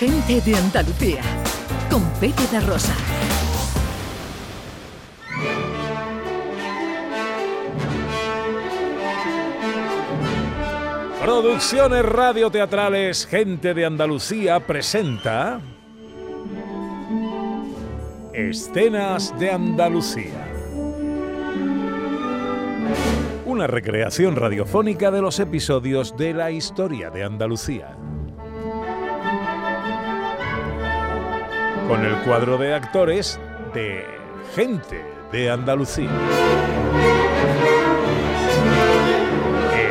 Gente de Andalucía, con Pepe de Rosa. Producciones radioteatrales Gente de Andalucía presenta Escenas de Andalucía. Una recreación radiofónica de los episodios de la historia de Andalucía. Con el cuadro de actores de Gente de Andalucía.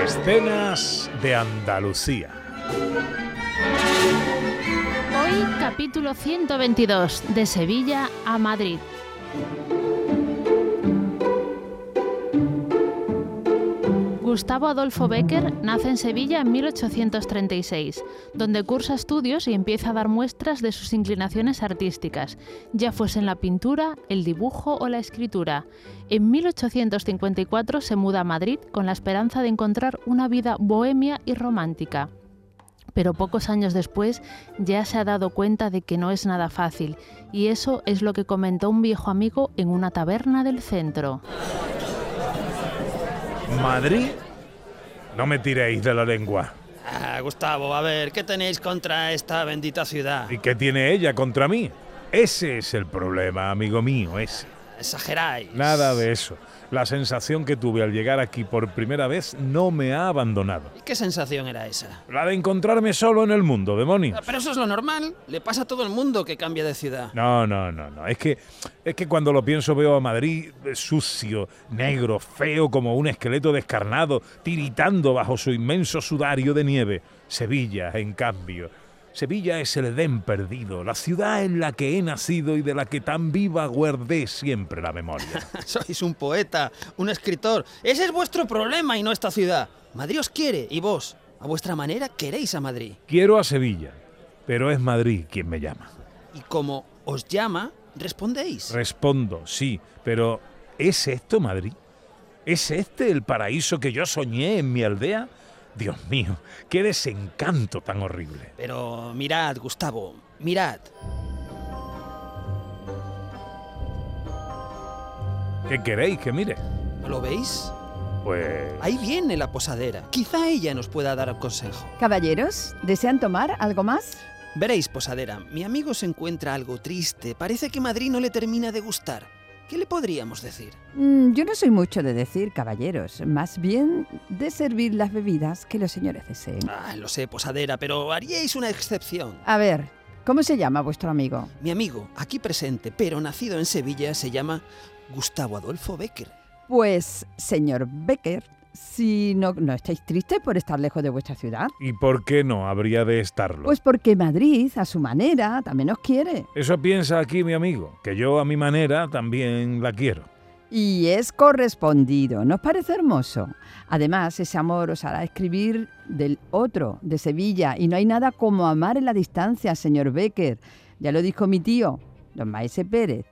Escenas de Andalucía. Hoy capítulo 122, de Sevilla a Madrid. Gustavo Adolfo Becker nace en Sevilla en 1836, donde cursa estudios y empieza a dar muestras de sus inclinaciones artísticas, ya fuese en la pintura, el dibujo o la escritura. En 1854 se muda a Madrid con la esperanza de encontrar una vida bohemia y romántica. Pero pocos años después ya se ha dado cuenta de que no es nada fácil, y eso es lo que comentó un viejo amigo en una taberna del centro. Madrid. No me tiréis de la lengua. Ah, Gustavo, a ver, ¿qué tenéis contra esta bendita ciudad? ¿Y qué tiene ella contra mí? Ese es el problema, amigo mío, ese. Exageráis. Nada de eso. La sensación que tuve al llegar aquí por primera vez no me ha abandonado. ¿Y qué sensación era esa? La de encontrarme solo en el mundo, demonios. Pero eso es lo normal. Le pasa a todo el mundo que cambia de ciudad. No, no, no, no. Es que, es que cuando lo pienso veo a Madrid eh, sucio, negro, feo como un esqueleto descarnado, tiritando bajo su inmenso sudario de nieve. Sevilla, en cambio. Sevilla es el Edén perdido, la ciudad en la que he nacido y de la que tan viva guardé siempre la memoria. Sois un poeta, un escritor. Ese es vuestro problema y no esta ciudad. Madrid os quiere y vos, a vuestra manera, queréis a Madrid. Quiero a Sevilla, pero es Madrid quien me llama. Y como os llama, respondéis. Respondo, sí, pero ¿es esto Madrid? ¿Es este el paraíso que yo soñé en mi aldea? Dios mío, qué desencanto tan horrible. Pero mirad, Gustavo, mirad. ¿Qué queréis que mire? ¿No lo veis? Pues... Ahí viene la posadera. Quizá ella nos pueda dar consejo. Caballeros, ¿desean tomar algo más? Veréis, posadera, mi amigo se encuentra algo triste. Parece que Madrid no le termina de gustar. ¿Qué le podríamos decir? Mm, yo no soy mucho de decir, caballeros, más bien de servir las bebidas que los señores deseen. Ah, lo sé, posadera, pero haríais una excepción. A ver, ¿cómo se llama vuestro amigo? Mi amigo, aquí presente, pero nacido en Sevilla, se llama Gustavo Adolfo Becker. Pues, señor Becker, si no, no estáis tristes por estar lejos de vuestra ciudad. ¿Y por qué no habría de estarlo? Pues porque Madrid, a su manera, también os quiere. Eso piensa aquí mi amigo, que yo a mi manera también la quiero. Y es correspondido, ¿nos parece hermoso? Además, ese amor os hará escribir del otro, de Sevilla, y no hay nada como amar en la distancia, señor Becker. Ya lo dijo mi tío, don Maese Pérez,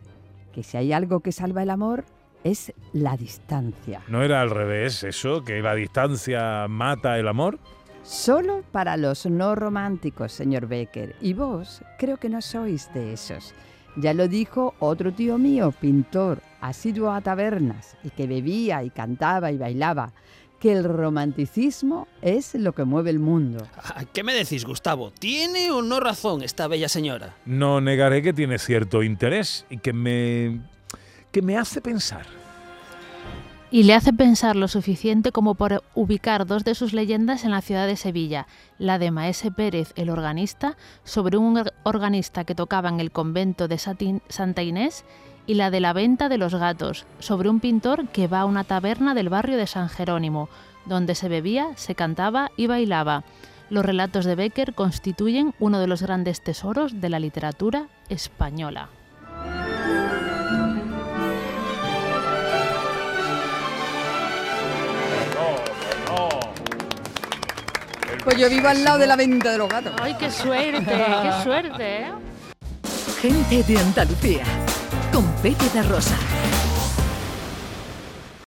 que si hay algo que salva el amor, es la distancia. ¿No era al revés eso, que la distancia mata el amor? Solo para los no románticos, señor Becker. Y vos creo que no sois de esos. Ya lo dijo otro tío mío, pintor, asiduo a tabernas, y que bebía y cantaba y bailaba, que el romanticismo es lo que mueve el mundo. Ah, ¿Qué me decís, Gustavo? ¿Tiene o no razón esta bella señora? No negaré que tiene cierto interés y que me... que me hace pensar. Y le hace pensar lo suficiente como por ubicar dos de sus leyendas en la ciudad de Sevilla, la de Maese Pérez, el organista, sobre un organista que tocaba en el convento de Santa Inés, y la de la venta de los gatos, sobre un pintor que va a una taberna del barrio de San Jerónimo, donde se bebía, se cantaba y bailaba. Los relatos de Becker constituyen uno de los grandes tesoros de la literatura española. Pues yo vivo al lado de la venta de los gatos. ¡Ay, qué suerte! ¡Qué suerte! ¿eh? Gente de Andalucía, con Pepe de Rosa.